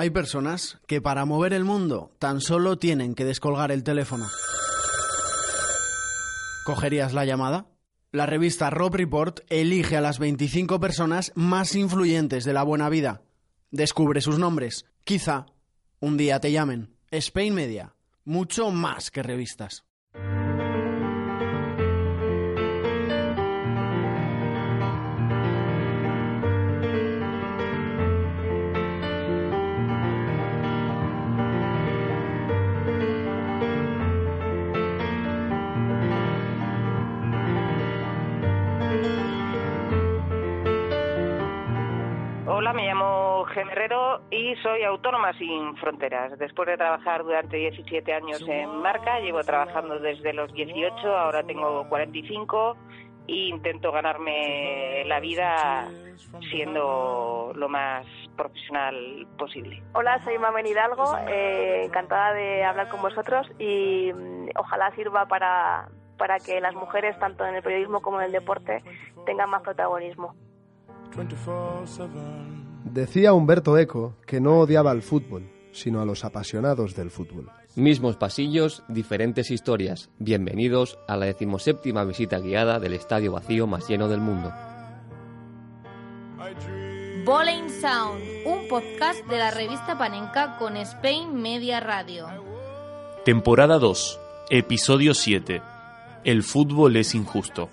Hay personas que para mover el mundo tan solo tienen que descolgar el teléfono. ¿Cogerías la llamada? La revista Rob Report elige a las 25 personas más influyentes de la buena vida. Descubre sus nombres. Quizá un día te llamen. Spain Media. Mucho más que revistas. Y soy autónoma sin fronteras. Después de trabajar durante 17 años en marca, llevo trabajando desde los 18, ahora tengo 45 e intento ganarme la vida siendo lo más profesional posible. Hola, soy Mamen Hidalgo, eh, encantada de hablar con vosotros y mm, ojalá sirva para, para que las mujeres, tanto en el periodismo como en el deporte, tengan más protagonismo. Decía Humberto Eco que no odiaba al fútbol, sino a los apasionados del fútbol. Mismos pasillos, diferentes historias. Bienvenidos a la decimoséptima visita guiada del estadio vacío más lleno del mundo. Bowling Sound, un podcast de la revista Panenka con Spain Media Radio. Temporada 2, episodio 7. El fútbol es injusto.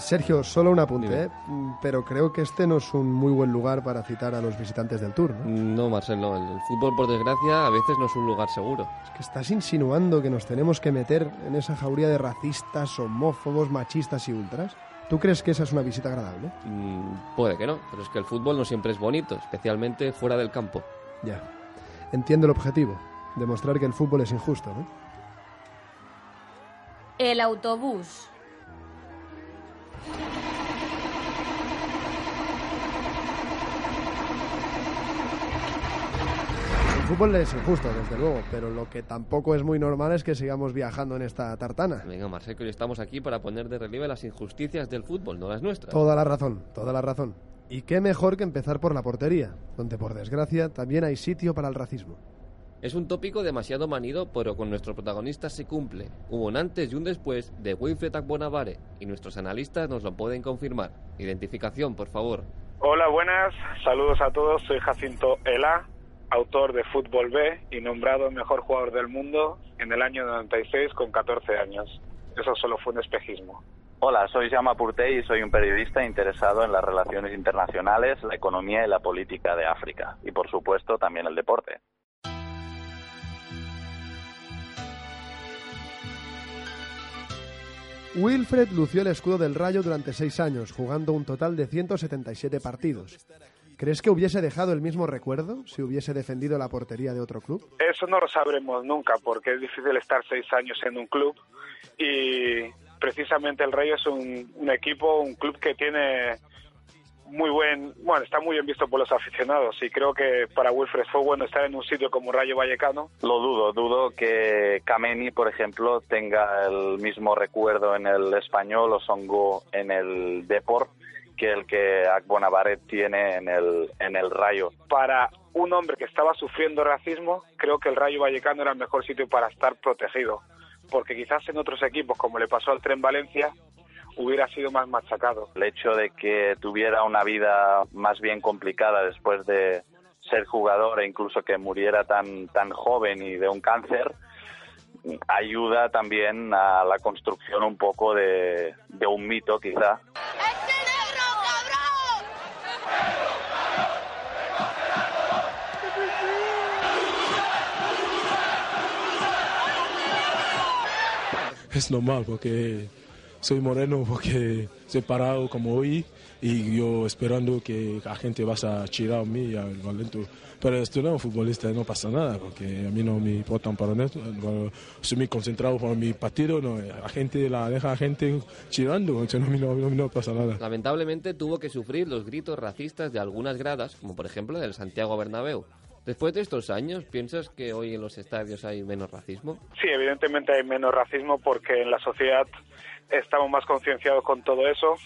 Sergio, solo un apunte, ¿eh? Mm, pero creo que este no es un muy buen lugar para citar a los visitantes del tour. ¿no? No, Marcelo, el fútbol, por desgracia, a veces no es un lugar seguro. Es que estás insinuando que nos tenemos que meter en esa jauría de racistas, homófobos, machistas y ultras. ¿Tú crees que esa es una visita agradable? Mm, puede que no, pero es que el fútbol no siempre es bonito, especialmente fuera del campo. Ya. Entiendo el objetivo, demostrar que el fútbol es injusto, ¿no? El autobús. Fútbol es injusto, desde luego, pero lo que tampoco es muy normal es que sigamos viajando en esta tartana. Venga, Marcelo, que hoy estamos aquí para poner de relieve las injusticias del fútbol, no las nuestras. Toda la razón, toda la razón. Y qué mejor que empezar por la portería, donde por desgracia también hay sitio para el racismo. Es un tópico demasiado manido, pero con nuestros protagonistas se cumple. Hubo un antes y un después de Wilfred Akbonavare, y nuestros analistas nos lo pueden confirmar. Identificación, por favor. Hola, buenas. Saludos a todos. Soy Jacinto Ela, autor de Fútbol B y nombrado mejor jugador del mundo en el año 96 con 14 años. Eso solo fue un espejismo. Hola, soy Jaume Purtey y soy un periodista interesado en las relaciones internacionales, la economía y la política de África. Y por supuesto también el deporte. Wilfred lució el escudo del Rayo durante seis años, jugando un total de 177 partidos. ¿Crees que hubiese dejado el mismo recuerdo si hubiese defendido la portería de otro club? Eso no lo sabremos nunca porque es difícil estar seis años en un club y precisamente el Rayo es un, un equipo, un club que tiene muy buen, bueno, está muy bien visto por los aficionados y creo que para Wilfred fue bueno estar en un sitio como Rayo Vallecano. Lo dudo, dudo que Kameni, por ejemplo, tenga el mismo recuerdo en el español o Songo en el Deport que el que Akbonavare tiene en el, en el Rayo. Para un hombre que estaba sufriendo racismo, creo que el Rayo Vallecano era el mejor sitio para estar protegido, porque quizás en otros equipos, como le pasó al Tren Valencia, hubiera sido más machacado. El hecho de que tuviera una vida más bien complicada después de ser jugador e incluso que muriera tan, tan joven y de un cáncer, ayuda también a la construcción un poco de, de un mito quizá. Es normal porque soy moreno, porque soy parado como hoy y yo esperando que la gente vaya a chirar a mí y al Valento. Pero estoy un futbolista no pasa nada, porque a mí no me importan para eso. Soy muy concentrado por mi partido, no, la gente la deja a la gente chirando, entonces no, no, no, no pasa nada. Lamentablemente tuvo que sufrir los gritos racistas de algunas gradas, como por ejemplo del Santiago Bernabéu. Después de estos años, ¿piensas que hoy en los estadios hay menos racismo? Sí, evidentemente hay menos racismo porque en la sociedad estamos más concienciados con todo eso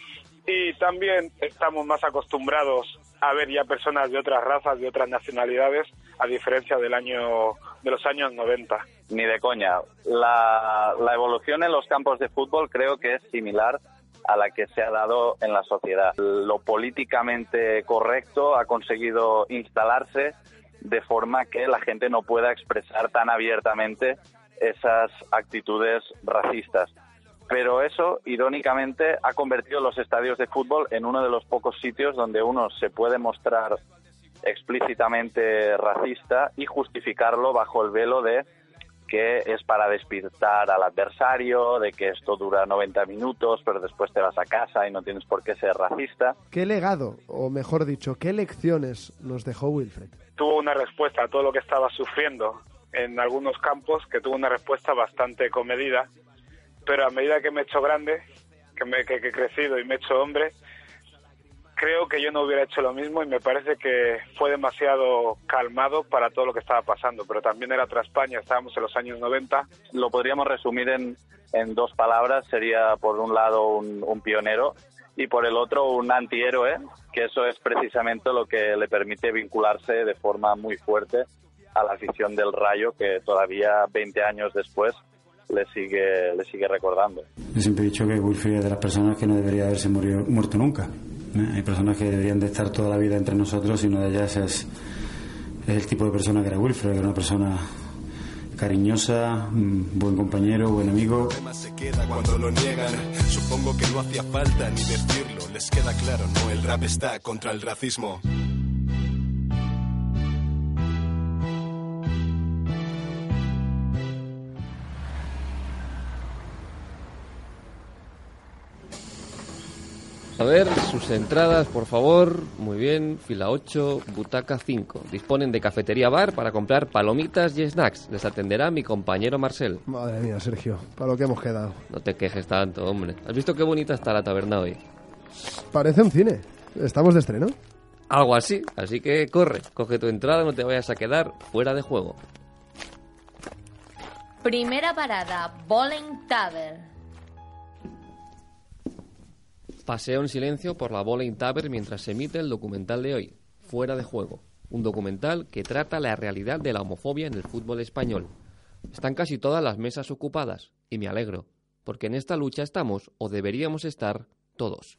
y también estamos más acostumbrados a ver ya personas de otras razas, de otras nacionalidades, a diferencia del año de los años 90. Ni de coña. La, la evolución en los campos de fútbol creo que es similar a la que se ha dado en la sociedad. Lo políticamente correcto ha conseguido instalarse de forma que la gente no pueda expresar tan abiertamente esas actitudes racistas. Pero eso, irónicamente, ha convertido los estadios de fútbol en uno de los pocos sitios donde uno se puede mostrar explícitamente racista y justificarlo bajo el velo de que es para despistar al adversario, de que esto dura 90 minutos, pero después te vas a casa y no tienes por qué ser racista. ¿Qué legado, o mejor dicho, qué lecciones nos dejó Wilfred? Tuvo una respuesta a todo lo que estaba sufriendo en algunos campos, que tuvo una respuesta bastante comedida, pero a medida que me he hecho grande, que, me, que, que he crecido y me he hecho hombre, creo que yo no hubiera hecho lo mismo y me parece que fue demasiado calmado para todo lo que estaba pasando, pero también era otra España, estábamos en los años 90. Lo podríamos resumir en, dos palabras, sería por un lado un, un pionero y por el otro un antihéroe, que eso es precisamente lo que le permite vincularse de forma muy fuerte a la afición del Rayo, que todavía 20 años después le sigue, le sigue recordando. Yo siempre he dicho que Wilfried es de las personas que no debería haberse murió, muerto nunca. ¿eh? Hay personas que deberían de estar toda la vida entre nosotros y una de ellas es, es el tipo de persona que era Wilfred, que era una persona cariñosa, mm, buen compañero, buen amigo. se queda cuando lo niegan. Supongo que no hacía falta ni decirlo. Les queda claro, no, el rap está contra el racismo. A ver, sus entradas, por favor. Muy bien, fila 8, butaca 5. Disponen de cafetería bar para comprar palomitas y snacks. Les atenderá mi compañero Marcel. Madre mía, Sergio, para lo que hemos quedado. No te quejes tanto, hombre. ¿Has visto qué bonita está la taberna hoy? Parece un cine. ¿Estamos de estreno? Algo así. Así que corre, coge tu entrada, no te vayas a quedar fuera de juego. Primera parada, Bowling Tavern. Paseo en silencio por la Bowling Tavern mientras se emite el documental de hoy, Fuera de Juego. Un documental que trata la realidad de la homofobia en el fútbol español. Están casi todas las mesas ocupadas, y me alegro, porque en esta lucha estamos, o deberíamos estar, todos.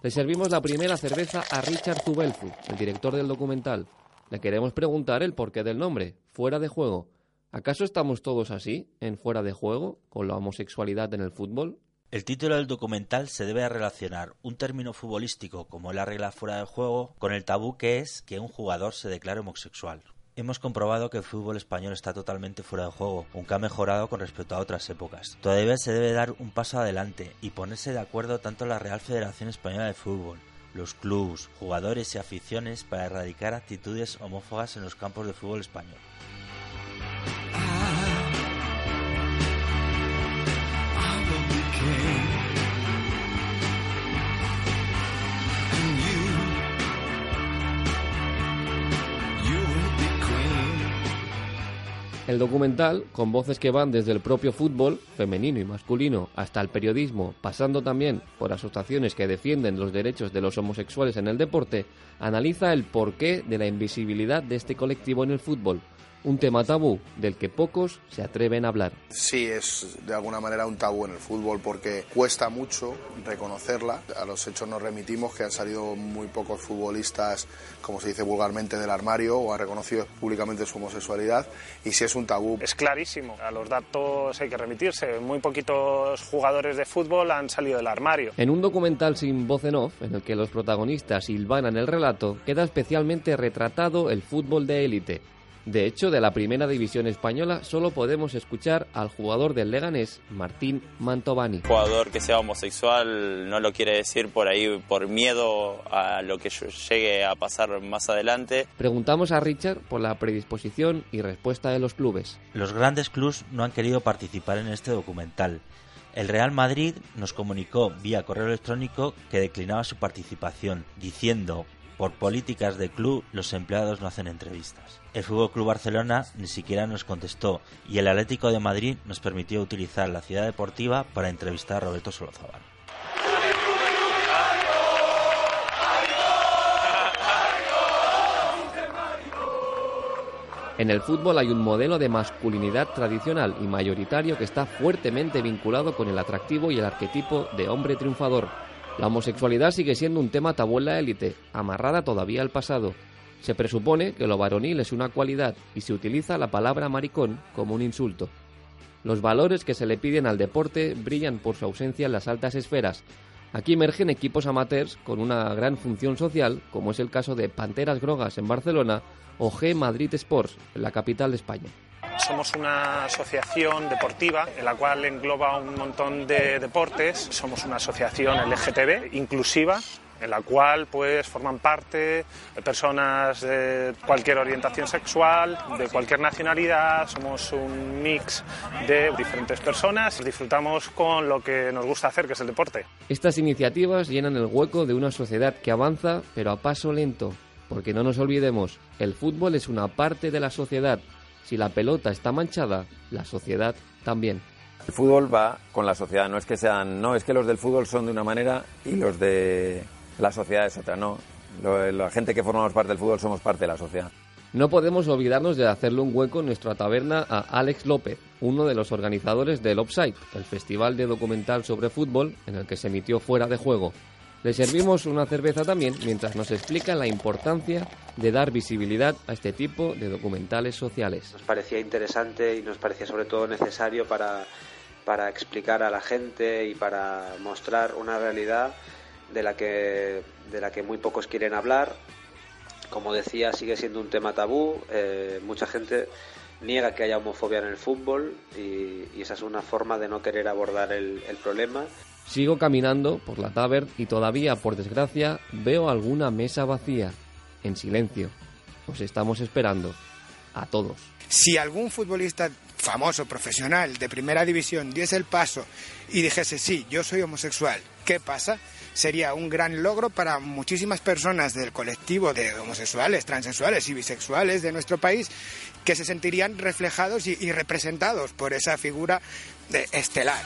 Le servimos la primera cerveza a Richard Zubelfu, el director del documental. Le queremos preguntar el porqué del nombre, Fuera de Juego. ¿Acaso estamos todos así, en Fuera de Juego, con la homosexualidad en el fútbol? El título del documental se debe a relacionar un término futbolístico como la regla fuera de juego con el tabú que es que un jugador se declare homosexual. Hemos comprobado que el fútbol español está totalmente fuera de juego, aunque ha mejorado con respecto a otras épocas. Todavía se debe dar un paso adelante y ponerse de acuerdo tanto la Real Federación Española de Fútbol, los clubes, jugadores y aficiones para erradicar actitudes homófobas en los campos de fútbol español. El documental, con voces que van desde el propio fútbol, femenino y masculino, hasta el periodismo, pasando también por asociaciones que defienden los derechos de los homosexuales en el deporte, analiza el porqué de la invisibilidad de este colectivo en el fútbol, un tema tabú del que pocos se atreven a hablar. Sí, es de alguna manera un tabú en el fútbol porque cuesta mucho reconocerla. A los hechos nos remitimos que han salido muy pocos futbolistas, como se dice vulgarmente, del armario o han reconocido públicamente su homosexualidad y sí es un tabú. Es clarísimo, a los datos hay que remitirse. Muy poquitos jugadores de fútbol han salido del armario. En un documental sin voz en off, en el que los protagonistas silvanan el relato, queda especialmente retratado el fútbol de élite de hecho, de la primera división española solo podemos escuchar al jugador del Leganés, Martín Mantovani. jugador que sea homosexual no lo quiere decir por ahí por miedo a lo que llegue a pasar más adelante. Preguntamos a Richard por la predisposición y respuesta de los clubes. Los grandes clubes no han querido participar en este documental. El Real Madrid nos comunicó vía correo electrónico que declinaba su participación, diciendo por políticas de club los empleados no hacen entrevistas. El Fútbol Club Barcelona ni siquiera nos contestó y el Atlético de Madrid nos permitió utilizar la ciudad deportiva para entrevistar a Roberto Solozábal. En el fútbol hay un modelo de masculinidad tradicional y mayoritario que está fuertemente vinculado con el atractivo y el arquetipo de hombre triunfador. La homosexualidad sigue siendo un tema tabú en la élite, amarrada todavía al pasado. Se presupone que lo varonil es una cualidad y se utiliza la palabra maricón como un insulto. Los valores que se le piden al deporte brillan por su ausencia en las altas esferas. Aquí emergen equipos amateurs con una gran función social, como es el caso de Panteras Grogas en Barcelona o G Madrid Sports, en la capital de España. Somos una asociación deportiva en la cual engloba un montón de deportes. Somos una asociación LGTB inclusiva en la cual pues forman parte personas de cualquier orientación sexual, de cualquier nacionalidad, somos un mix de diferentes personas, disfrutamos con lo que nos gusta hacer, que es el deporte. Estas iniciativas llenan el hueco de una sociedad que avanza, pero a paso lento, porque no nos olvidemos, el fútbol es una parte de la sociedad. Si la pelota está manchada, la sociedad también. El fútbol va con la sociedad, no es que sean, no, es que los del fútbol son de una manera y los de la sociedad es otra, no. la gente que formamos parte del fútbol somos parte de la sociedad. No podemos olvidarnos de hacerle un hueco en nuestra taberna a Alex López, uno de los organizadores del Offside, el festival de documental sobre fútbol en el que se emitió fuera de juego. Le servimos una cerveza también mientras nos explica la importancia de dar visibilidad a este tipo de documentales sociales. Nos parecía interesante y nos parecía sobre todo necesario para, para explicar a la gente y para mostrar una realidad de la que, de la que muy pocos quieren hablar. Como decía, sigue siendo un tema tabú. Eh, mucha gente niega que haya homofobia en el fútbol y, esa es una forma de no querer abordar el, el problema. Sigo caminando por la tavern y todavía, por desgracia, veo alguna mesa vacía, en silencio. Os estamos esperando. A todos. Si algún futbolista famoso, profesional, de primera división, diese el paso y dijese, sí, yo soy homosexual, ¿qué pasa? Sería un gran logro para muchísimas personas del colectivo de homosexuales, transexuales y bisexuales de nuestro país que se sentirían reflejados y, representados por esa figura de estelar.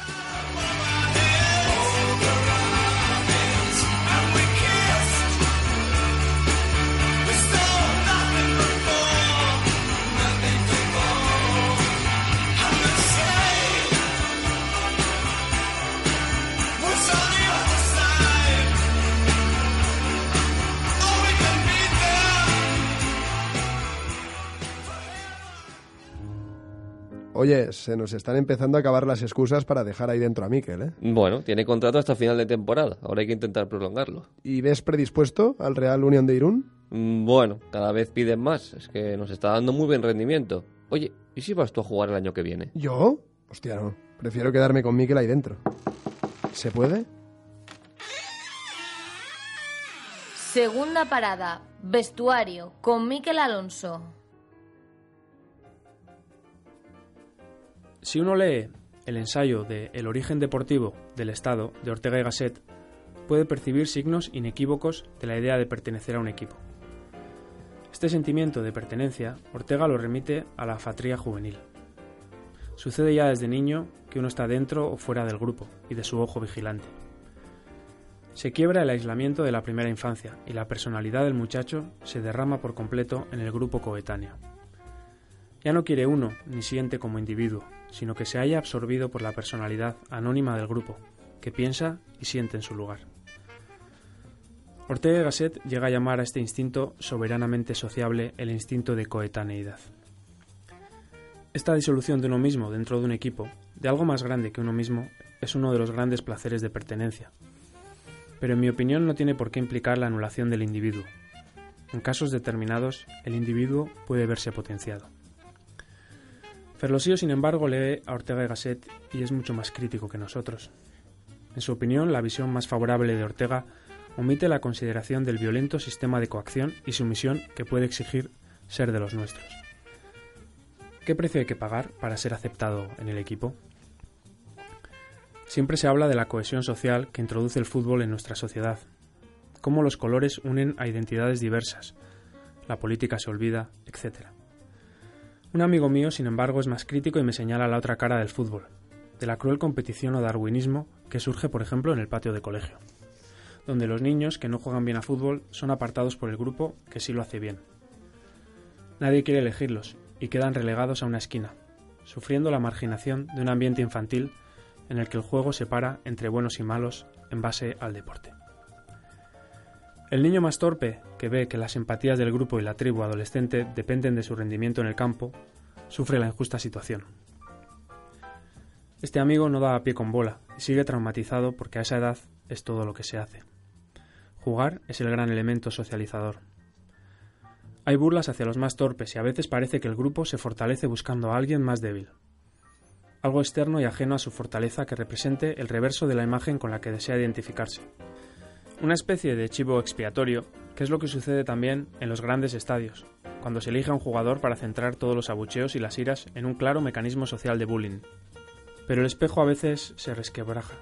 Oye, se nos están empezando a acabar las excusas para dejar ahí dentro a Miquel, ¿eh? Bueno, tiene contrato hasta final de temporada. Ahora hay que intentar prolongarlo. ¿Y ves predispuesto al Real Unión de Irún? Mm, bueno, cada vez piden más. Es que nos está dando muy buen rendimiento. Oye, ¿y si vas tú a jugar el año que viene? ¿Yo? Hostia, no. Prefiero quedarme con Miquel ahí dentro. ¿Se puede? Segunda parada. Vestuario. Con Miquel Alonso. Si uno lee el ensayo de El origen deportivo del Estado de Ortega y Gasset, puede percibir signos inequívocos de la idea de pertenecer a un equipo. Este sentimiento de pertenencia, Ortega lo remite a la fatría juvenil. Sucede ya desde niño que uno está dentro o fuera del grupo y de su ojo vigilante. Se quiebra el aislamiento de la primera infancia y la personalidad del muchacho se derrama por completo en el grupo coetáneo. Ya no quiere uno ni siente como individuo, sino que se haya absorbido por la personalidad anónima del grupo, que piensa y siente en su lugar. Ortega Gasset llega a llamar a este instinto soberanamente sociable el instinto de coetaneidad. Esta disolución de uno mismo dentro de un equipo, de algo más grande que uno mismo, es uno de los grandes placeres de pertenencia. Pero en mi opinión no tiene por qué implicar la anulación del individuo. En casos determinados, el individuo puede verse potenciado. Ferlosío, sin embargo, lee a Ortega y Gasset y es mucho más crítico que nosotros. En su opinión, la visión más favorable de Ortega omite la consideración del violento sistema de coacción y sumisión que puede exigir ser de los nuestros. ¿Qué precio hay que pagar para ser aceptado en el equipo? Siempre se habla de la cohesión social que introduce el fútbol en nuestra sociedad. cómo los colores unen a identidades diversas, la política se olvida, etc. Un amigo mío, sin embargo, es más crítico y me señala la otra cara del fútbol, de la cruel competición o darwinismo que surge, por ejemplo, en el patio de colegio, donde los niños que no juegan bien a fútbol son apartados por el grupo que sí lo hace bien. Nadie quiere elegirlos y quedan relegados a una esquina, sufriendo la marginación de un ambiente infantil en el que el juego separa entre buenos y malos en base al deporte. El niño más torpe, que ve que las simpatías del grupo y la tribu adolescente dependen de su rendimiento en el campo, sufre la injusta situación. Este amigo no da a pie con bola y sigue traumatizado porque a esa edad es todo lo que se hace. Jugar es el gran elemento socializador. Hay burlas hacia los más torpes y a veces parece que el grupo se fortalece buscando a alguien más débil. Algo externo y ajeno a su fortaleza que represente el reverso de la imagen con la que desea identificarse. Una especie de chivo expiatorio, que es lo que sucede también en los grandes estadios, cuando se elige a un jugador para centrar todos los abucheos y las iras en un claro mecanismo social de bullying. Pero el espejo a veces se resquebraja,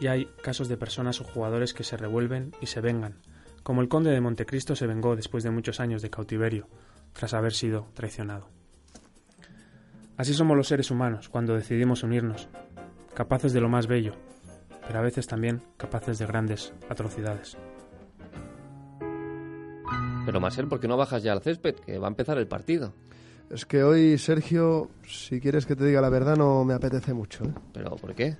y hay casos de personas o jugadores que se revuelven y se vengan, como el conde de Montecristo se vengó después de muchos años de cautiverio, tras haber sido traicionado. Así somos los seres humanos cuando decidimos unirnos, capaces de lo más bello, pero a veces también capaces de grandes atrocidades. Pero Marcel, ¿por qué no bajas ya al césped? Que va a empezar el partido. Es que hoy, Sergio, si quieres que te diga la verdad, no me apetece mucho. ¿eh? ¿Pero por qué?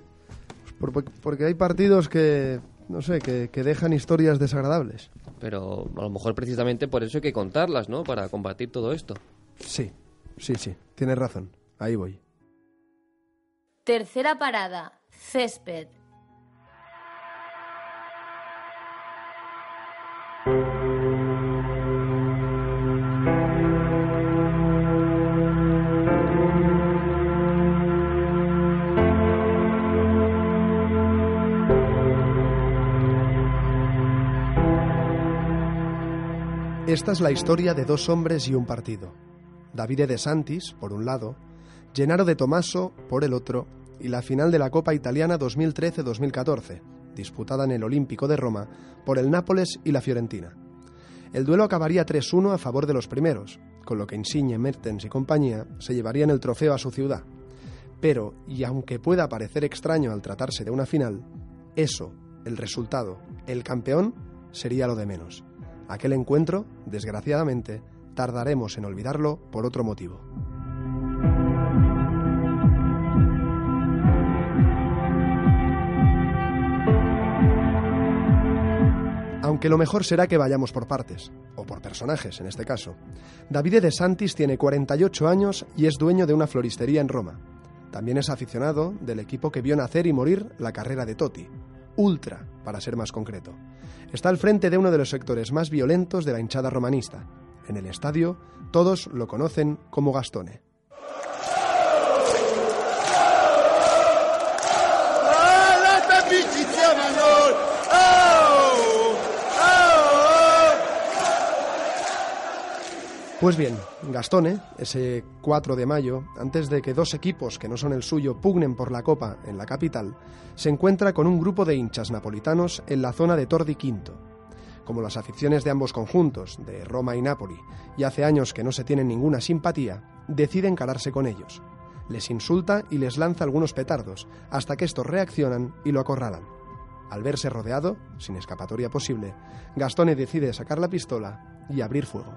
Pues por- porque hay partidos que, no sé, que, que dejan historias desagradables. Pero a lo mejor precisamente por eso hay que contarlas, ¿no? Para combatir todo esto. Sí, sí, sí, tienes razón. Ahí voy. Tercera parada, césped. Esta es la historia de dos hombres y un partido. Davide De Santis, por un lado, Gennaro de Tomaso, por el otro, y la final de la Copa Italiana 2013-2014, disputada en el Olímpico de Roma por el Nápoles y la Fiorentina. El duelo acabaría 3-1 a favor de los primeros, con lo que Insigne, Mertens y compañía se llevarían el trofeo a su ciudad. Pero, y aunque pueda parecer extraño al tratarse de una final, eso, el resultado, el campeón, sería lo de menos. Aquel encuentro, desgraciadamente, tardaremos en olvidarlo por otro motivo. Aunque lo mejor será que vayamos por partes, o por personajes en este caso. Davide De Santis tiene 48 años y es dueño de una floristería en Roma. También es aficionado del equipo que vio nacer y morir la carrera de Totti, Ultra, para ser más concreto. Está al frente de uno de los sectores más violentos de la hinchada romanista. En el estadio, todos lo conocen como Gastone. Pues bien, Gastone, ese 4 de mayo, antes de que dos equipos que no son el suyo pugnen por la Copa en la capital, se encuentra con un grupo de hinchas napolitanos en la zona de Tor di Quinto. Como las aficiones de ambos conjuntos, de Roma y Nápoli, y hace años que no se tienen ninguna simpatía, decide encararse con ellos. Les insulta y les lanza algunos petardos, hasta que estos reaccionan y lo acorralan. Al verse rodeado, sin escapatoria posible, Gastone decide sacar la pistola y abrir fuego.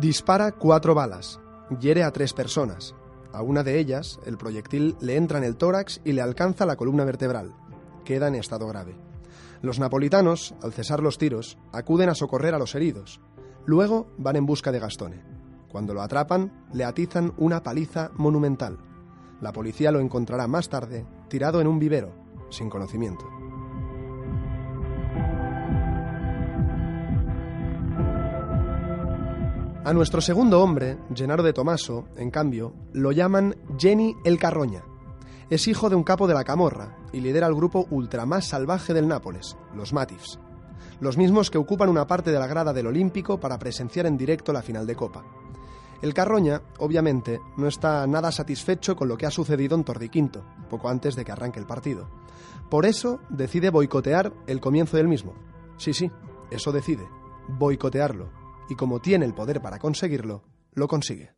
Dispara cuatro balas, hiere a tres personas. A una de ellas, el proyectil le entra en el tórax y le alcanza la columna vertebral. Queda en estado grave. Los napolitanos, al cesar los tiros, acuden a socorrer a los heridos. Luego van en busca de Gastone. Cuando lo atrapan, le atizan una paliza monumental. La policía lo encontrará más tarde, tirado en un vivero, sin conocimiento. A nuestro segundo hombre, Gennaro de Tomaso, en cambio, lo llaman Jenny el Carroña. Es hijo de un capo de la Camorra y lidera el grupo ultra más salvaje del Nápoles, los Matifs. Los mismos que ocupan una parte de la grada del Olímpico para presenciar en directo la final de Copa. El Carroña, obviamente, no está nada satisfecho con lo que ha sucedido en Tordiquinto, poco antes de que arranque el partido. Por eso decide boicotear el comienzo del mismo. Sí, sí, eso decide, boicotearlo. Y como tiene el poder para conseguirlo, lo consigue.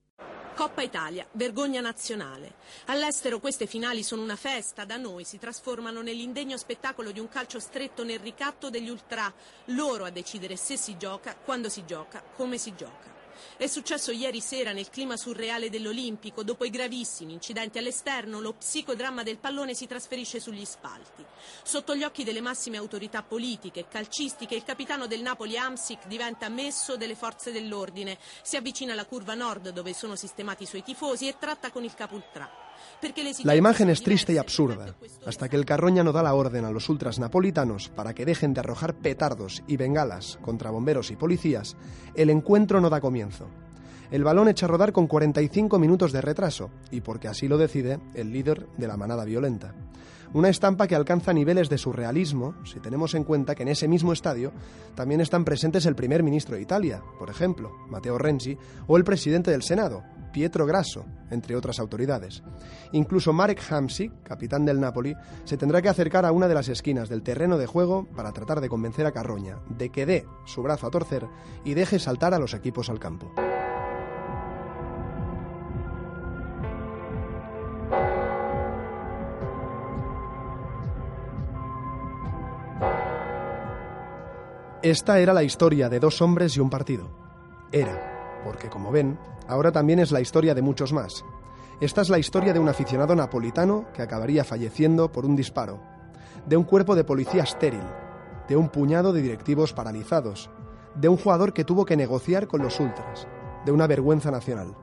Coppa Italia, vergogna nazionale. All'estero queste finali sono una festa, da noi si trasformano nell'indegno spettacolo di un calcio stretto nel ricatto degli ultra, loro a decidere se si gioca, quando si gioca, come si gioca. È successo ieri sera nel clima surreale dell'Olimpico, dopo i gravissimi incidenti all'esterno, lo psicodramma del pallone si trasferisce sugli spalti. Sotto gli occhi delle massime autorità politiche e calcistiche, il capitano del Napoli Amsic diventa messo delle forze dell'ordine, si avvicina alla curva nord dove sono sistemati i suoi tifosi e tratta con il capultrà. La imagen es triste y absurda, hasta que el Carroña no da la orden a los ultras napolitanos para que dejen de arrojar petardos y bengalas contra bomberos y policías, el encuentro no da comienzo. El balón echa a rodar con 45 minutos de retraso, y porque así lo decide el líder de la manada violenta. Una estampa que alcanza niveles de surrealismo si tenemos en cuenta que en ese mismo estadio también están presentes el primer ministro de Italia, por ejemplo, Matteo Renzi, o el presidente del Senado, Pietro Grasso, entre otras autoridades. Incluso Marek Hamsik, capitán del Napoli, se tendrá que acercar a una de las esquinas del terreno de juego para tratar de convencer a Carroña de que dé su brazo a torcer y deje saltar a los equipos al campo. Esta era la historia de dos hombres y un partido. Era, porque como ven, ahora también es la historia de muchos más. Esta es la historia de un aficionado napolitano que acabaría falleciendo por un disparo, de un cuerpo de policía estéril, de un puñado de directivos paralizados, de un jugador que tuvo que negociar con los ultras, de una vergüenza nacional.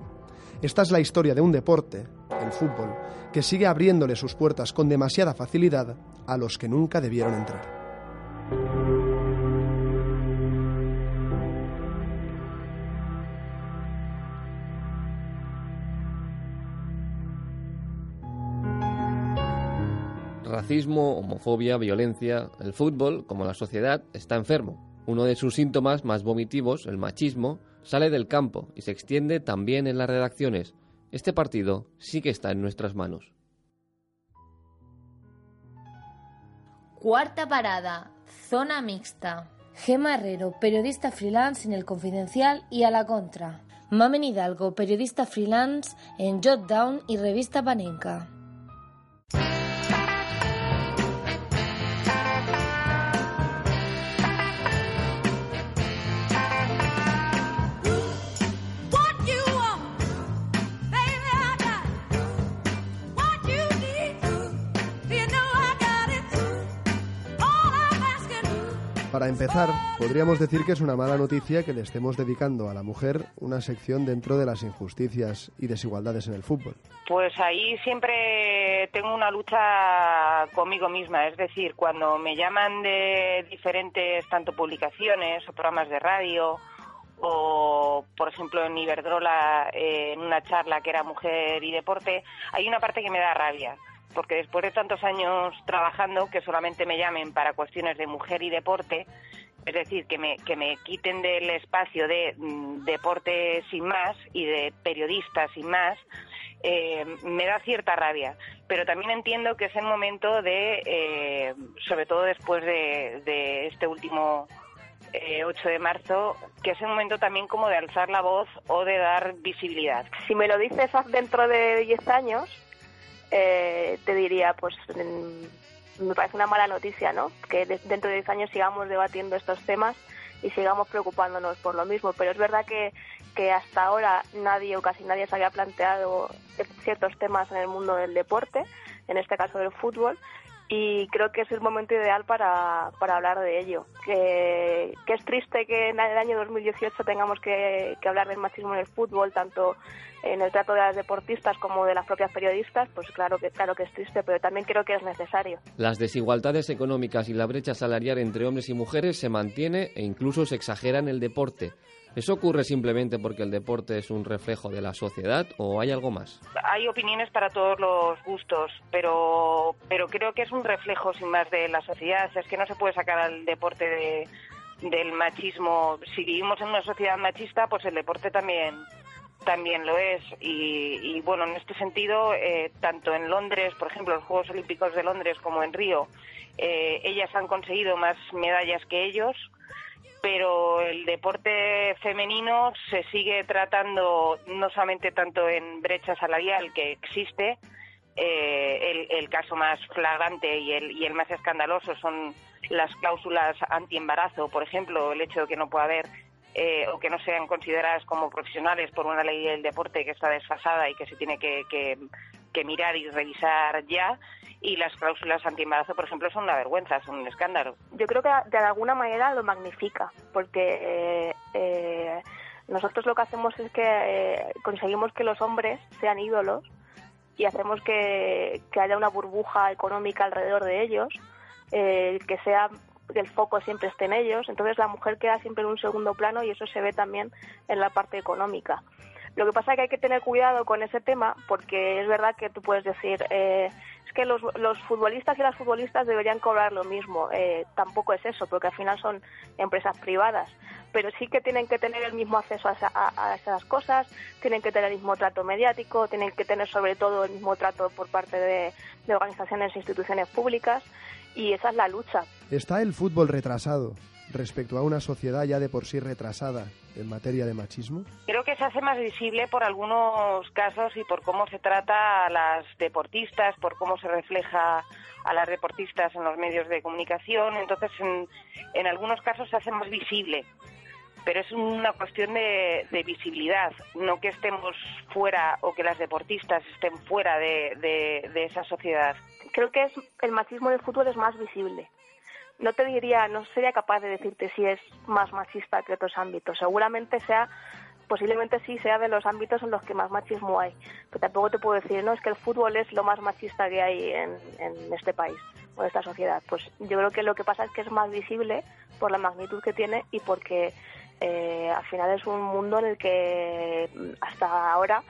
Esta es la historia de un deporte, el fútbol, que sigue abriéndole sus puertas con demasiada facilidad a los que nunca debieron entrar. Racismo, homofobia, violencia. El fútbol, como la sociedad, está enfermo. Uno de sus síntomas más vomitivos, el machismo, sale del campo y se extiende también en las redacciones. Este partido sí que está en nuestras manos. Cuarta parada, zona mixta. Gema Herrero, periodista freelance en El Confidencial y a la Contra. Mamen Hidalgo, periodista freelance en Jotdown y revista Panenka. Para empezar, podríamos decir que es una mala noticia que le estemos dedicando a la mujer una sección dentro de las injusticias y desigualdades en el fútbol. Pues ahí siempre tengo una lucha conmigo misma, es decir, cuando me llaman de diferentes tanto publicaciones o programas de radio o por ejemplo en Iberdrola en una charla que era mujer y deporte, hay una parte que me da rabia porque después de tantos años trabajando, que solamente me llamen para cuestiones de mujer y deporte, es decir, que me, que me quiten del espacio de mm, deporte sin más y de periodista sin más, eh, me da cierta rabia. Pero también entiendo que es el momento de, eh, sobre todo después de, este último 8 eh, de marzo, que es el momento también como de alzar la voz o de dar visibilidad. Si me lo dices dentro de 10 años, eh, te diría, pues me parece una mala noticia, ¿no? Que dentro de 10 años sigamos debatiendo estos temas y sigamos preocupándonos por lo mismo. Pero es verdad que, que hasta ahora nadie o casi nadie se había planteado ciertos temas en el mundo del deporte, en este caso del fútbol, y creo que es el momento ideal para, para hablar de ello. Que, que, es triste que en el año 2018 tengamos que, que, hablar del machismo en el fútbol, tanto en el trato de las deportistas como de las propias periodistas, pues claro que, claro que es triste, pero también creo que es necesario. Las desigualdades económicas y la brecha salarial entre hombres y mujeres se mantiene e incluso se exagera en el deporte. ¿Eso ocurre simplemente porque el deporte es un reflejo de la sociedad o hay algo más? Hay opiniones para todos los gustos, pero, pero creo que es un reflejo sin más de la sociedad. Es que no se puede sacar al deporte de, del machismo. Si vivimos en una sociedad machista, pues el deporte también también lo es. Y, bueno, en este sentido, eh, tanto en Londres, por ejemplo, los Juegos Olímpicos de Londres como en Río, eh, ellas han conseguido más medallas que ellos, pero el deporte femenino se sigue tratando no solamente tanto en brecha salarial que existe, eh, el, caso más flagrante y el, y el más escandaloso son las cláusulas anti-embarazo, por ejemplo, el hecho de que no pueda haber eh, o que no sean consideradas como profesionales por una ley del deporte que está desfasada y que se tiene que, que, mirar y revisar ya. Y las cláusulas anti-embarazo, por ejemplo, son una vergüenza, son un escándalo. Yo creo que de alguna manera lo magnifica, porque eh, eh, nosotros lo que hacemos es que conseguimos que los hombres sean ídolos y hacemos que, haya una burbuja económica alrededor de ellos, que sea que el foco siempre esté en ellos, entonces la mujer queda siempre en un segundo plano y eso se ve también en la parte económica. Lo que pasa es que hay que tener cuidado con ese tema porque es verdad que tú puedes decir, eh, que los, futbolistas y las futbolistas deberían cobrar lo mismo. Eh, tampoco es eso, porque al final son empresas privadas. Pero sí que tienen que tener el mismo acceso a, esas cosas, tienen que tener el mismo trato mediático, tienen que tener sobre todo el mismo trato por parte de, de organizaciones e instituciones públicas y esa es la lucha. ¿Está el fútbol retrasado respecto a una sociedad ya de por sí retrasada en materia de machismo? Creo que se hace más visible por algunos casos y por cómo se trata a las deportistas, por cómo se refleja a las deportistas en los medios de comunicación. Entonces, en, en algunos casos se hace más visible. Pero es una cuestión de, visibilidad, no que estemos fuera o que las deportistas estén fuera de, de esa sociedad creo que es el machismo del fútbol es más visible. No te diría, no sería capaz de decirte si es más machista que otros ámbitos. Seguramente sea, posiblemente sí sea de los ámbitos en los que más machismo hay. Pero tampoco te puedo decir, no, es que el fútbol es lo más machista que hay en, este país o en esta sociedad. Pues yo creo que lo que pasa es que es más visible por la magnitud que tiene y porque eh, al final es un mundo en el que hasta ahora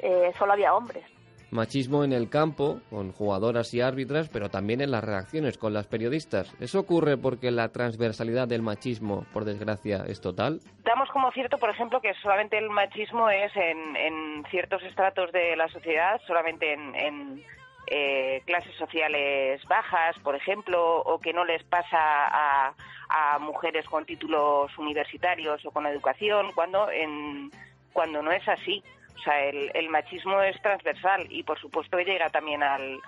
eh, solo había hombres Machismo en el campo, con jugadoras y árbitras, pero también en las redacciones, con las periodistas. ¿Eso ocurre porque la transversalidad del machismo, por desgracia, es total? Damos como cierto, por ejemplo, que solamente el machismo es en, ciertos estratos de la sociedad, solamente en, eh, clases sociales bajas, por ejemplo, o que no les pasa a, a mujeres con títulos universitarios o con educación, cuando, en, cuando no es así. O sea, el, machismo es transversal y por supuesto llega también al,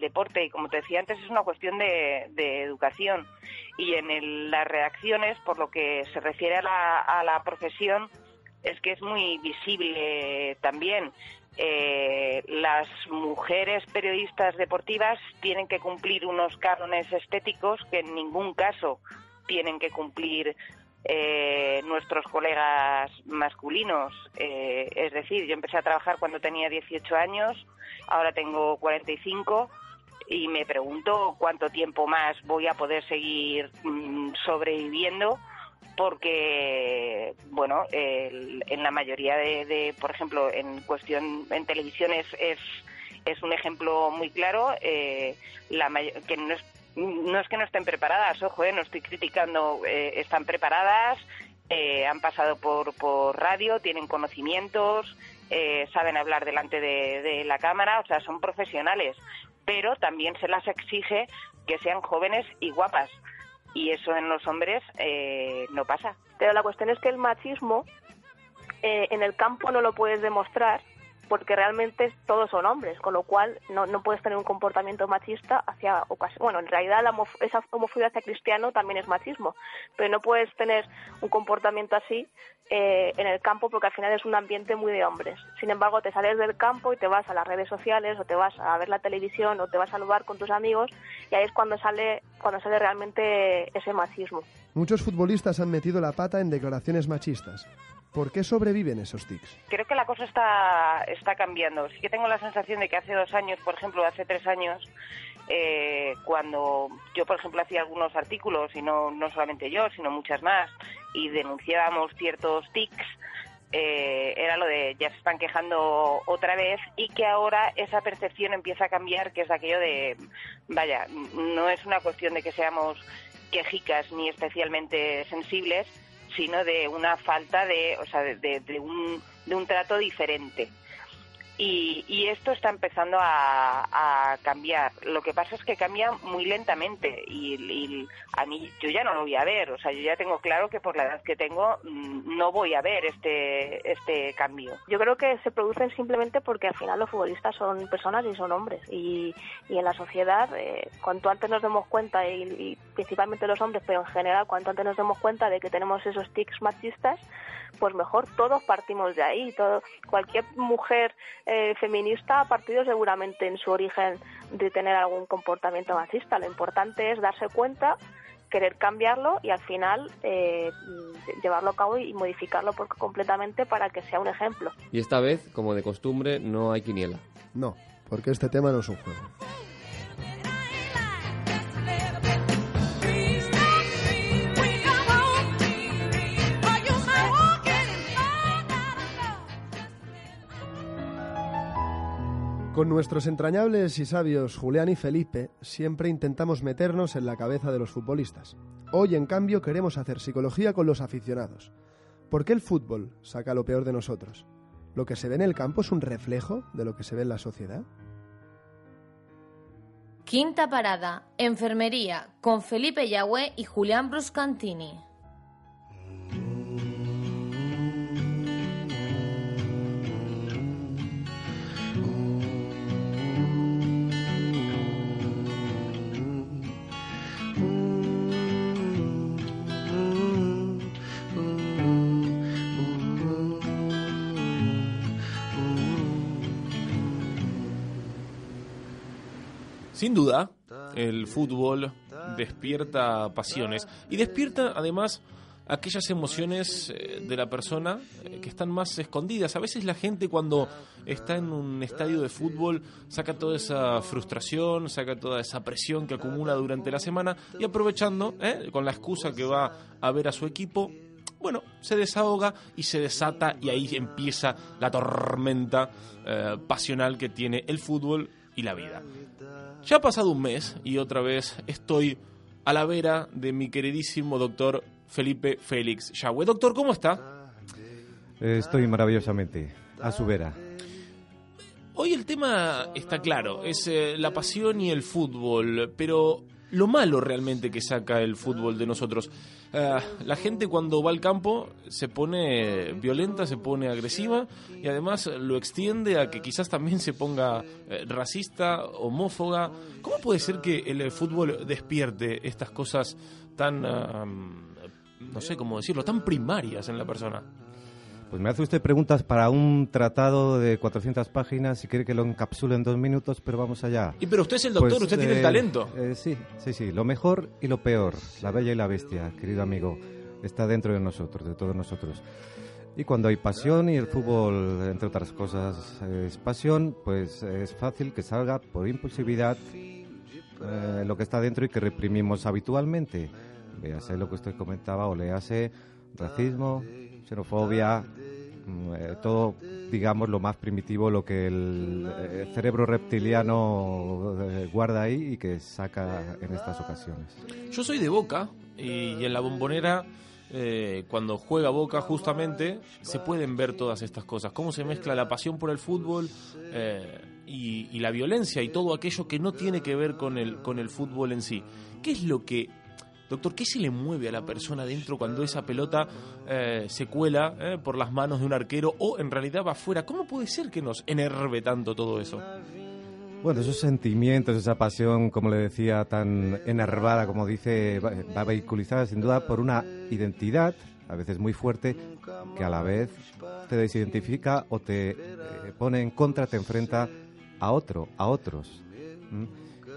deporte y como te decía antes es una cuestión de, educación y en las reacciones por lo que se refiere a la, a la profesión es que es muy visible también. Eh, las mujeres periodistas deportivas tienen que cumplir unos cánones estéticos que en ningún caso tienen que cumplir eh, nuestros colegas masculinos. Eh, es decir, yo empecé a trabajar cuando tenía 18 años, ahora tengo 45 y me pregunto cuánto tiempo más voy a poder seguir mm, sobreviviendo porque bueno en la mayoría de, por ejemplo en cuestión en televisión es, es, un ejemplo muy claro eh, la que no es no es que no estén preparadas, ojo, eh, no estoy criticando, eh, están preparadas, eh, han pasado por, por radio, tienen conocimientos, saben hablar delante de, la cámara, o sea, son profesionales, pero también se las exige que sean jóvenes y guapas. Y eso en los hombres no pasa. Pero la cuestión es que el machismo en el campo no lo puedes demostrar porque realmente todos son hombres, con lo cual no, no puedes tener un comportamiento machista hacia bueno, en realidad la esa homofobia hacia cristiano también es machismo, pero no puedes tener un comportamiento así eh, en el campo porque al final es un ambiente muy de hombres. Sin embargo, te sales del campo y te vas a las redes sociales o te vas a ver la televisión o te vas al bar con tus amigos y ahí es cuando sale cuando sale realmente ese machismo. Muchos futbolistas han metido la pata en declaraciones machistas. ¿Por qué sobreviven esos tics? Creo que la cosa está, está cambiando. Sí que tengo la sensación de que hace dos años, por ejemplo, hace tres años, eh, cuando yo, por ejemplo, hacía algunos artículos, y no, no solamente yo, sino muchas más, y denunciábamos ciertos tics, eh, era lo de ya se están quejando otra vez y que ahora esa percepción empieza a cambiar, que es aquello de, vaya, no es una cuestión de que seamos quejicas ni especialmente sensibles, sino de una falta de, o sea, de, de un, de un trato diferente. Y, y, esto está empezando a, a, cambiar. Lo que pasa es que cambia muy lentamente y, a mí yo ya no lo voy a ver. O sea, yo ya tengo claro que por la edad que tengo mm, no voy a ver este este cambio. Yo creo que se producen simplemente porque al final los futbolistas son personas y son hombres y, y en la sociedad eh, cuanto antes nos demos cuenta y, y principalmente los hombres, pero en general cuanto antes nos demos cuenta de que tenemos esos tics machistas pues mejor todos partimos de ahí. Todo, cualquier mujer eh, feminista ha partido seguramente en su origen de tener algún comportamiento machista. Lo importante es darse cuenta, querer cambiarlo y al final eh, llevarlo a cabo y modificarlo por, completamente para que sea un ejemplo. Y esta vez, como de costumbre, no hay quiniela. No, porque este tema no es un juego. Con nuestros entrañables y sabios Julián y Felipe siempre intentamos meternos en la cabeza de los futbolistas. Hoy, en cambio, queremos hacer psicología con los aficionados. ¿Por qué el fútbol saca lo peor de nosotros? ¿Lo que se ve en el campo es un reflejo de lo que se ve en la sociedad? Quinta parada, enfermería, con Felipe Yagüe y Julián Bruscantini. Sin duda, el fútbol despierta pasiones y despierta además aquellas emociones eh, de la persona eh, que están más escondidas. A veces la gente cuando está en un estadio de fútbol saca toda esa frustración, saca toda esa presión que acumula durante la semana y aprovechando, eh, con la excusa que va a ver a su equipo, bueno, se desahoga y se desata y ahí empieza la tormenta pasional que tiene el fútbol y la vida. Ya ha pasado un mes y otra vez estoy a la vera de mi queridísimo doctor Felipe Félix Yahweh. Doctor, ¿cómo está? Estoy maravillosamente, a su vera. Hoy el tema está claro, es eh, la pasión y el fútbol, pero lo malo realmente que saca el fútbol de nosotros. Uh, la gente cuando va al campo se pone violenta, se pone agresiva y además lo extiende a que quizás también se ponga eh, racista, homófoba. ¿Cómo puede ser que el fútbol despierte estas cosas tan, uh, no sé cómo decirlo, tan primarias en la persona? Pues me hace usted preguntas para un tratado de 400 páginas y quiere que lo encapsule en dos minutos, pero vamos allá. Y pero usted es el doctor, Pues, usted tiene el eh, talento. eh, sí, sí, sí. Lo mejor y lo peor, la bella y la bestia, querido amigo, está dentro de nosotros, de todos nosotros. Y cuando hay pasión y el fútbol, entre otras cosas, es pasión, pues es fácil que salga por impulsividad eh, lo que está dentro y que reprimimos habitualmente. Véase lo que usted comentaba o léase racismo, xenofobia, eh, todo, digamos, lo más primitivo, lo que el eh, cerebro reptiliano eh, guarda ahí y que saca en estas ocasiones. Yo soy de Boca y en la bombonera, cuando juega Boca justamente, se pueden ver todas estas cosas. Cómo se mezcla la pasión por el fútbol y, y la violencia y todo aquello que no tiene que ver con el, con el fútbol en sí. ¿Qué es lo que... Doctor, ¿qué se le mueve a la persona dentro cuando esa pelota eh, se cuela eh, por las manos de un arquero o en realidad va afuera? ¿Cómo puede ser que nos enerve tanto todo eso? Bueno, esos sentimientos, esa pasión, como le decía, tan enervada, como dice, va vehiculizada sin duda por una identidad, a veces muy fuerte, que a la vez te desidentifica o te eh, pone en contra, te enfrenta a otro, a otros.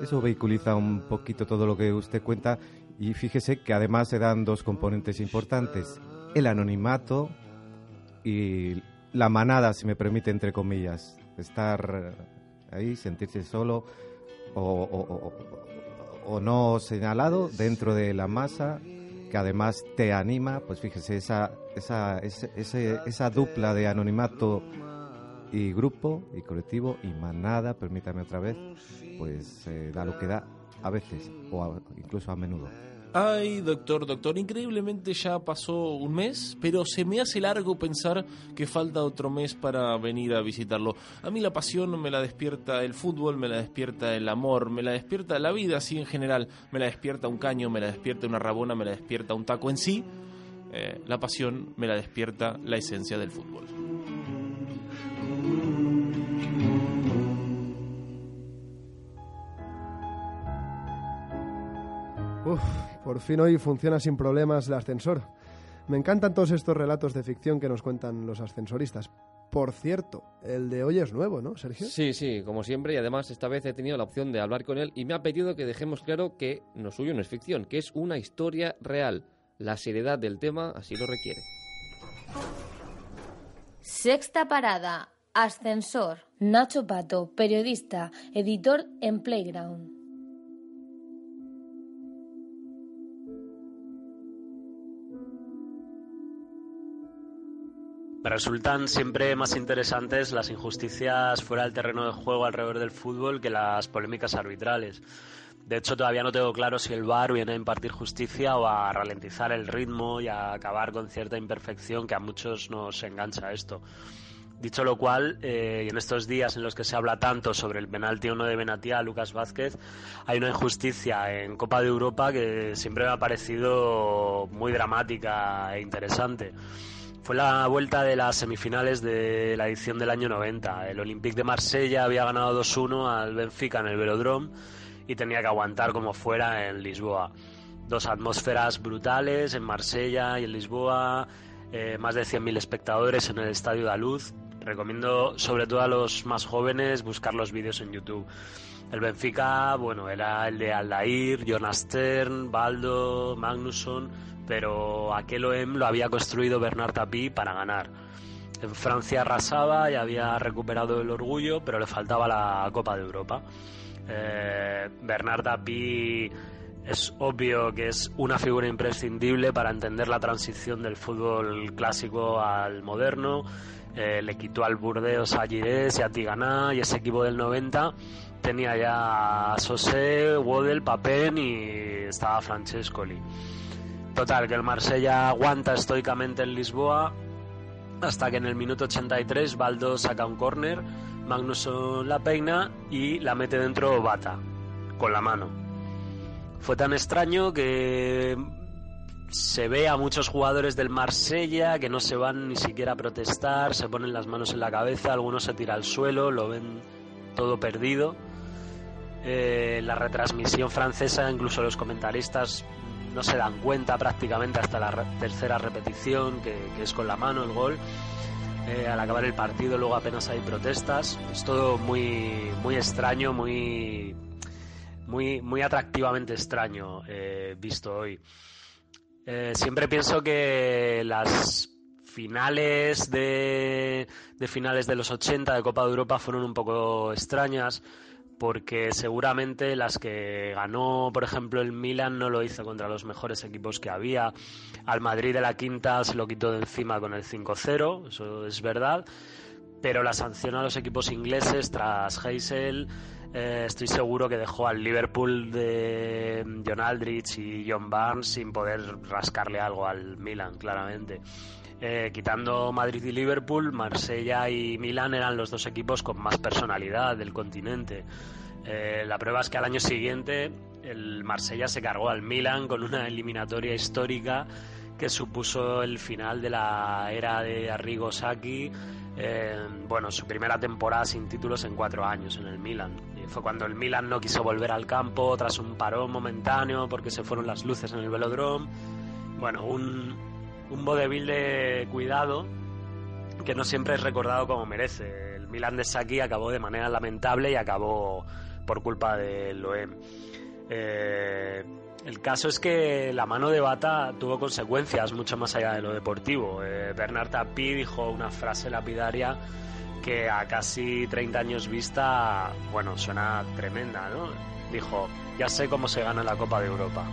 Eso vehiculiza un poquito todo lo que usted cuenta y fíjese que además se dan dos componentes importantes, el anonimato y la manada, si me permite, entre comillas, estar ahí, sentirse solo o, o- no señalado dentro de la masa que además te anima, pues fíjese, esa, esa, ese- esa dupla de anonimato y grupo y colectivo y manada, permítame otra vez, pues eh, da lo que da a veces o a- incluso a menudo. Ay, doctor, doctor, increíblemente ya pasó un mes, pero se me hace largo pensar que falta otro mes para venir a visitarlo. A mí la pasión me la despierta el fútbol, me la despierta el amor, me la despierta la vida así en general, me la despierta un caño, me la despierta una rabona, me la despierta un taco en sí. Eh, la pasión me la despierta la esencia del fútbol. Uf, por fin hoy funciona sin problemas el ascensor. Me encantan todos estos relatos de ficción que nos cuentan los ascensoristas. Por cierto, el de hoy es nuevo, ¿no, Sergio? Sí, sí, como siempre, y además esta vez he tenido la opción de hablar con él y me ha pedido que dejemos claro que lo suyo no es ficción, que es una historia real. La seriedad del tema así lo requiere. Sexta parada. Ascensor. Nacho Pato, periodista, editor en Playground. Resultan siempre más interesantes las injusticias fuera del terreno de juego alrededor del fútbol que las polémicas arbitrales. De hecho, todavía no tengo claro si el VAR viene a impartir justicia o a ralentizar el ritmo y a acabar con cierta imperfección que a muchos nos engancha esto. Dicho lo cual, eh, en estos días en los que se habla tanto sobre el penalti o no de Benatia a Lucas Vázquez, hay una injusticia en Copa de Europa que siempre me ha parecido muy dramática e interesante. Fue la vuelta de las semifinales de la edición del año 90. El Olympique de Marsella había ganado 2-1 al Benfica en el Velodrome y tenía que aguantar como fuera en Lisboa. Dos atmósferas brutales en Marsella y en Lisboa, eh, más de 100.000 espectadores en el Estadio de Luz. Recomiendo sobre todo a los más jóvenes buscar los vídeos en YouTube. El Benfica, bueno, era el de Aldair, Jonas Stern, Baldo, Magnusson, pero aquel OEM lo había construido Bernard Tapie para ganar. En Francia arrasaba y había recuperado el orgullo, pero le faltaba la Copa de Europa. Eh, Bernard Tapie es obvio que es una figura imprescindible para entender la transición del fútbol clásico al moderno eh, le quitó al Burdeos a Girés y a Tigana y ese equipo del 90 tenía ya a Sosé, Wodel, Papen y estaba Francescoli. Total, que el Marsella aguanta estoicamente en Lisboa hasta que en el minuto 83 Baldo saca un córner, Magnusson la peina y la mete dentro Bata, con la mano. Fue tan extraño que se ve a muchos jugadores del Marsella que no se van ni siquiera a protestar, se ponen las manos en la cabeza, algunos se tira al suelo, lo ven todo perdido. Eh, la retransmisión francesa, incluso los comentaristas no se dan cuenta prácticamente hasta la tercera repetición, que, es con la mano el gol. Eh, al acabar el partido luego apenas hay protestas. Es todo muy, muy extraño, muy, muy, muy atractivamente extraño eh, visto hoy. Eh, siempre pienso que las finales de, de, finales de los 80 de Copa de Europa fueron un poco extrañas porque seguramente las que ganó, por ejemplo, el Milan no lo hizo contra los mejores equipos que había. Al Madrid de la quinta se lo quitó de encima con el 5-0, eso es verdad. Pero la sanción a los equipos ingleses tras Heysel eh, estoy seguro que dejó al Liverpool de John Aldrich y John Barnes sin poder rascarle algo al Milan, claramente. Eh, quitando Madrid y Liverpool, Marsella y Milan eran los dos equipos con más personalidad del continente. Eh, la prueba es que al año siguiente el Marsella se cargó al Milan con una eliminatoria histórica que supuso el final de la era de Arrigo Sacchi, bueno, su primera temporada sin títulos en cuatro años en el Milan. Fue cuando el Milan no quiso volver al campo tras un parón momentáneo porque se fueron las luces en el velodrome. Bueno, un, un vodevil de cuidado que no siempre es recordado como merece. El Milan de Saki acabó de manera lamentable y acabó por culpa del OEM. Eh, el caso es que la mano de Bata tuvo consecuencias mucho más allá de lo deportivo. Eh, Bernard Tapie dijo una frase lapidaria que a casi 30 años vista, bueno, suena tremenda, ¿no? Dijo, ya sé cómo se gana la Copa de Europa.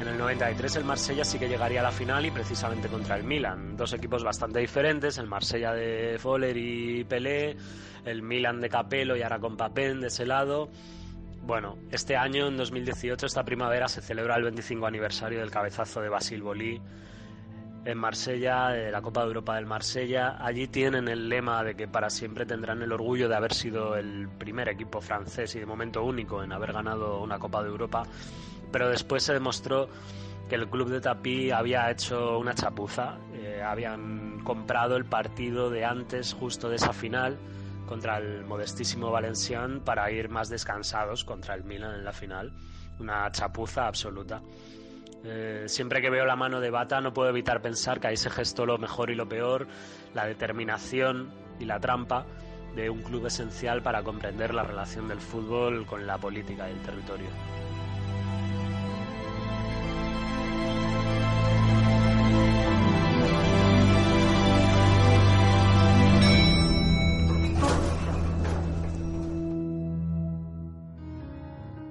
En el 93 el Marsella sí que llegaría a la final y precisamente contra el Milan. Dos equipos bastante diferentes, el Marsella de Foller y Pelé, el Milan de Capello y ahora con Papén de ese lado. Bueno, este año, en 2018, esta primavera, se celebra el 25 aniversario del cabezazo de Basil Bolí en Marsella, de la Copa de Europa del Marsella. Allí tienen el lema de que para siempre tendrán el orgullo de haber sido el primer equipo francés y de momento único en haber ganado una Copa de Europa. Pero después se demostró que el club de Tapí había hecho una chapuza. Eh, habían comprado el partido de antes, justo de esa final, contra el modestísimo Valencián para ir más descansados contra el Milan en la final. Una chapuza absoluta. Eh, siempre que veo la mano de Bata no puedo evitar pensar que ahí se gestó lo mejor y lo peor, la determinación y la trampa de un club esencial para comprender la relación del fútbol con la política del territorio.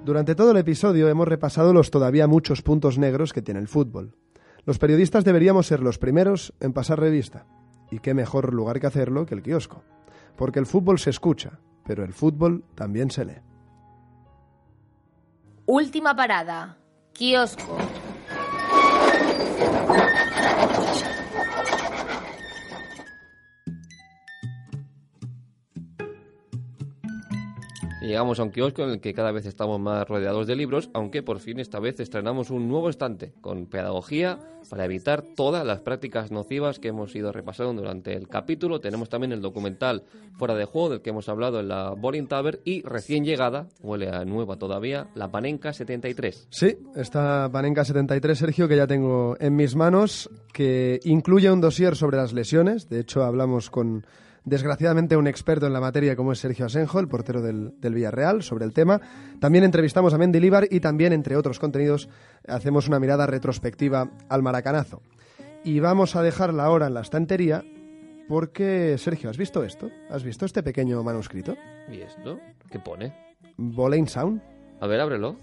Durante todo el episodio hemos repasado los todavía muchos puntos negros que tiene el fútbol. Los periodistas deberíamos ser los primeros en pasar revista. Y qué mejor lugar que hacerlo que el kiosco. Porque el fútbol se escucha, pero el fútbol también se lee. Última parada. Kiosco. Llegamos a un kiosco en el que cada vez estamos más rodeados de libros, aunque por fin esta vez estrenamos un nuevo estante con pedagogía para evitar todas las prácticas nocivas que hemos ido repasando durante el capítulo. Tenemos también el documental Fuera de Juego del que hemos hablado en la Boring Tavern y recién llegada, huele a nueva todavía, la Panenka 73. Sí, esta Panenka 73, Sergio, que ya tengo en mis manos, que incluye un dossier sobre las lesiones. De hecho, hablamos con desgraciadamente un experto en la materia como es Sergio Asenjo, el portero del, Villarreal, sobre el tema. También entrevistamos a Mendy Líbar y también, entre otros contenidos, hacemos una mirada retrospectiva al maracanazo. Y vamos a dejarla ahora en la estantería porque, Sergio, ¿has visto esto? ¿Has visto este pequeño manuscrito? ¿Y esto? ¿Qué pone? Boleyn Sound. A ver, ábrelo.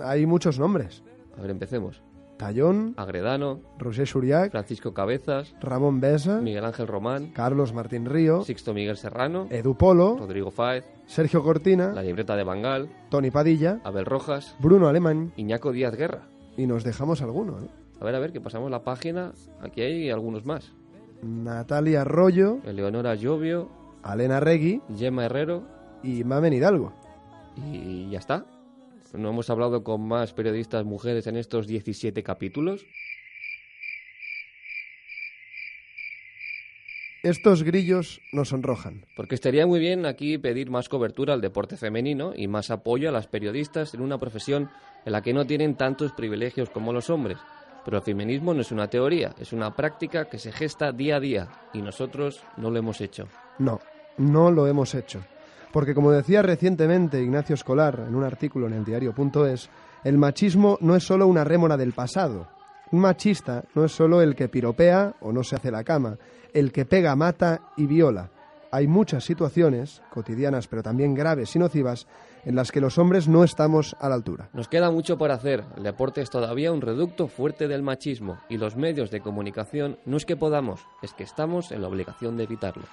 Hay muchos nombres. A ver, empecemos. Tallón, Agredano, Roger Suriac, Francisco Cabezas, Ramón Besa, Miguel Ángel Román, Carlos Martín Río, Sixto Miguel Serrano, Edu Polo, Rodrigo Fáez, Sergio Cortina, La Libreta de Bangal, Tony Padilla, Abel Rojas, Bruno Alemán, Iñaco Díaz Guerra. Y nos dejamos alguno, ¿eh? A ver, a ver, que pasamos la página. Aquí hay algunos más. Natalia Arroyo, Eleonora Llovio, Alena Regui, Gemma Herrero y Mamen Hidalgo. Y ya está. ¿No hemos hablado con más periodistas mujeres en estos 17 capítulos? Estos grillos nos sonrojan. Porque estaría muy bien aquí pedir más cobertura al deporte femenino y más apoyo a las periodistas en una profesión en la que no tienen tantos privilegios como los hombres. Pero el feminismo no es una teoría, es una práctica que se gesta día a día y nosotros no lo hemos hecho. No, no lo hemos hecho. Porque como decía recientemente Ignacio Escolar en un artículo en el diario.es, el machismo no es solo una rémora del pasado. Un machista no es solo el que piropea o no se hace la cama, el que pega, mata y viola. Hay muchas situaciones, cotidianas pero también graves y nocivas, en las que los hombres no estamos a la altura. Nos queda mucho por hacer. El deporte es todavía un reducto fuerte del machismo y los medios de comunicación no es que podamos, es que estamos en la obligación de evitarlo.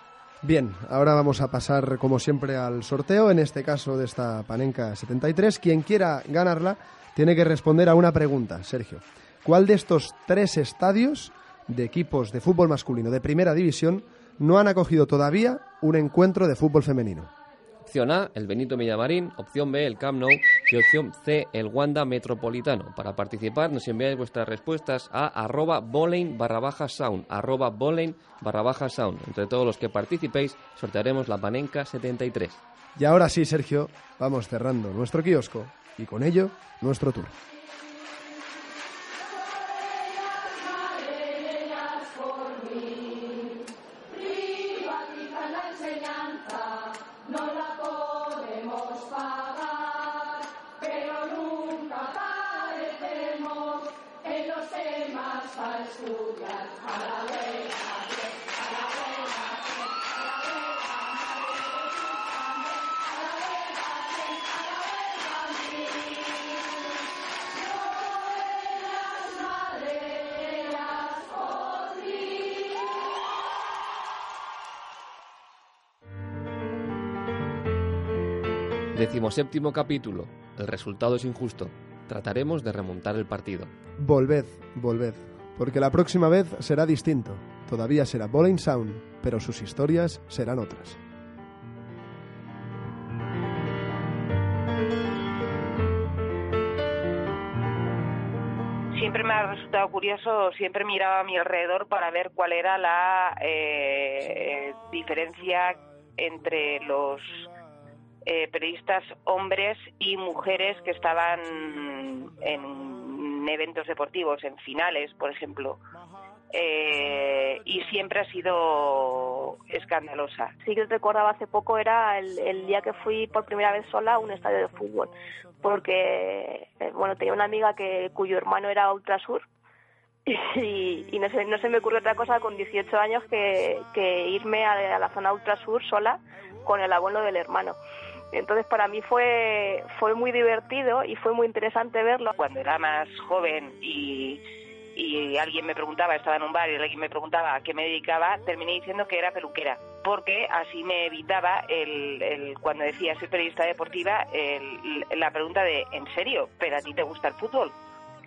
Bien, ahora vamos a pasar como siempre al sorteo, en este caso de esta Panenka 73. Quien quiera ganarla tiene que responder a una pregunta, Sergio. ¿Cuál de estos tres estadios de equipos de fútbol masculino de primera división no han acogido todavía un encuentro de fútbol femenino? Opción A, el Benito Villamarín. Opción B, el Camp Nou. Y opción C, el Wanda Metropolitano. Para participar nos enviáis vuestras respuestas a arroba boleyn barra baja sound. Arroba boleyn barra baja sound. Entre todos los que participéis sortearemos la Panenka 73. Y ahora sí, Sergio, vamos cerrando nuestro kiosco y con ello nuestro tour. Decimoséptimo capítulo. El resultado es injusto. Trataremos de remontar el partido. Volved, volved, porque la próxima vez será distinto. Todavía será Bowling Sound, pero sus historias serán otras. siempre me ha resultado curioso, siempre miraba a mi alrededor para ver cuál era la eh, diferencia entre los eh, periodistas hombres y mujeres que estaban en eventos deportivos, en finales, por ejemplo. Eh, y siempre ha sido escandalosa. Sí que recordaba hace poco era el, día que fui por primera vez sola a un estadio de fútbol, porque eh, bueno tenía una amiga que cuyo hermano era ultrasur y, y no, se, no se me ocurre otra cosa con 18 años que, irme a, a la zona ultrasur sola con el abuelo del hermano. Entonces para mí fue, fue muy divertido y fue muy interesante verlo. Cuando era más joven y y alguien me preguntaba, estaba en un bar y alguien me preguntaba a qué me dedicaba, terminé diciendo que era peluquera, porque así me evitaba el, cuando decía soy periodista deportiva la pregunta de ¿en serio? ¿Pero a ti te gusta el fútbol?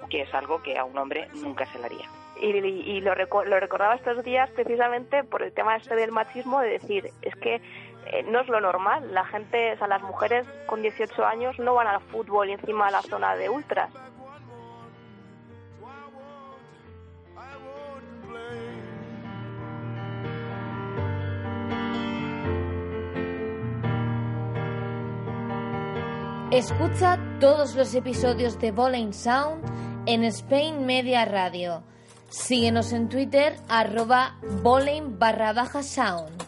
Que es algo que a un hombre nunca se le haría. Y, lo, lo recordaba estos días precisamente por el tema este del machismo, de decir, es que eh, no es lo normal. La gente, o sea, las mujeres con 18 años no van al fútbol encima a la zona de ultras. Escucha todos los episodios de Bowling Sound en Spain Media Radio. Síguenos en Twitter arroba bowling barra baja sound.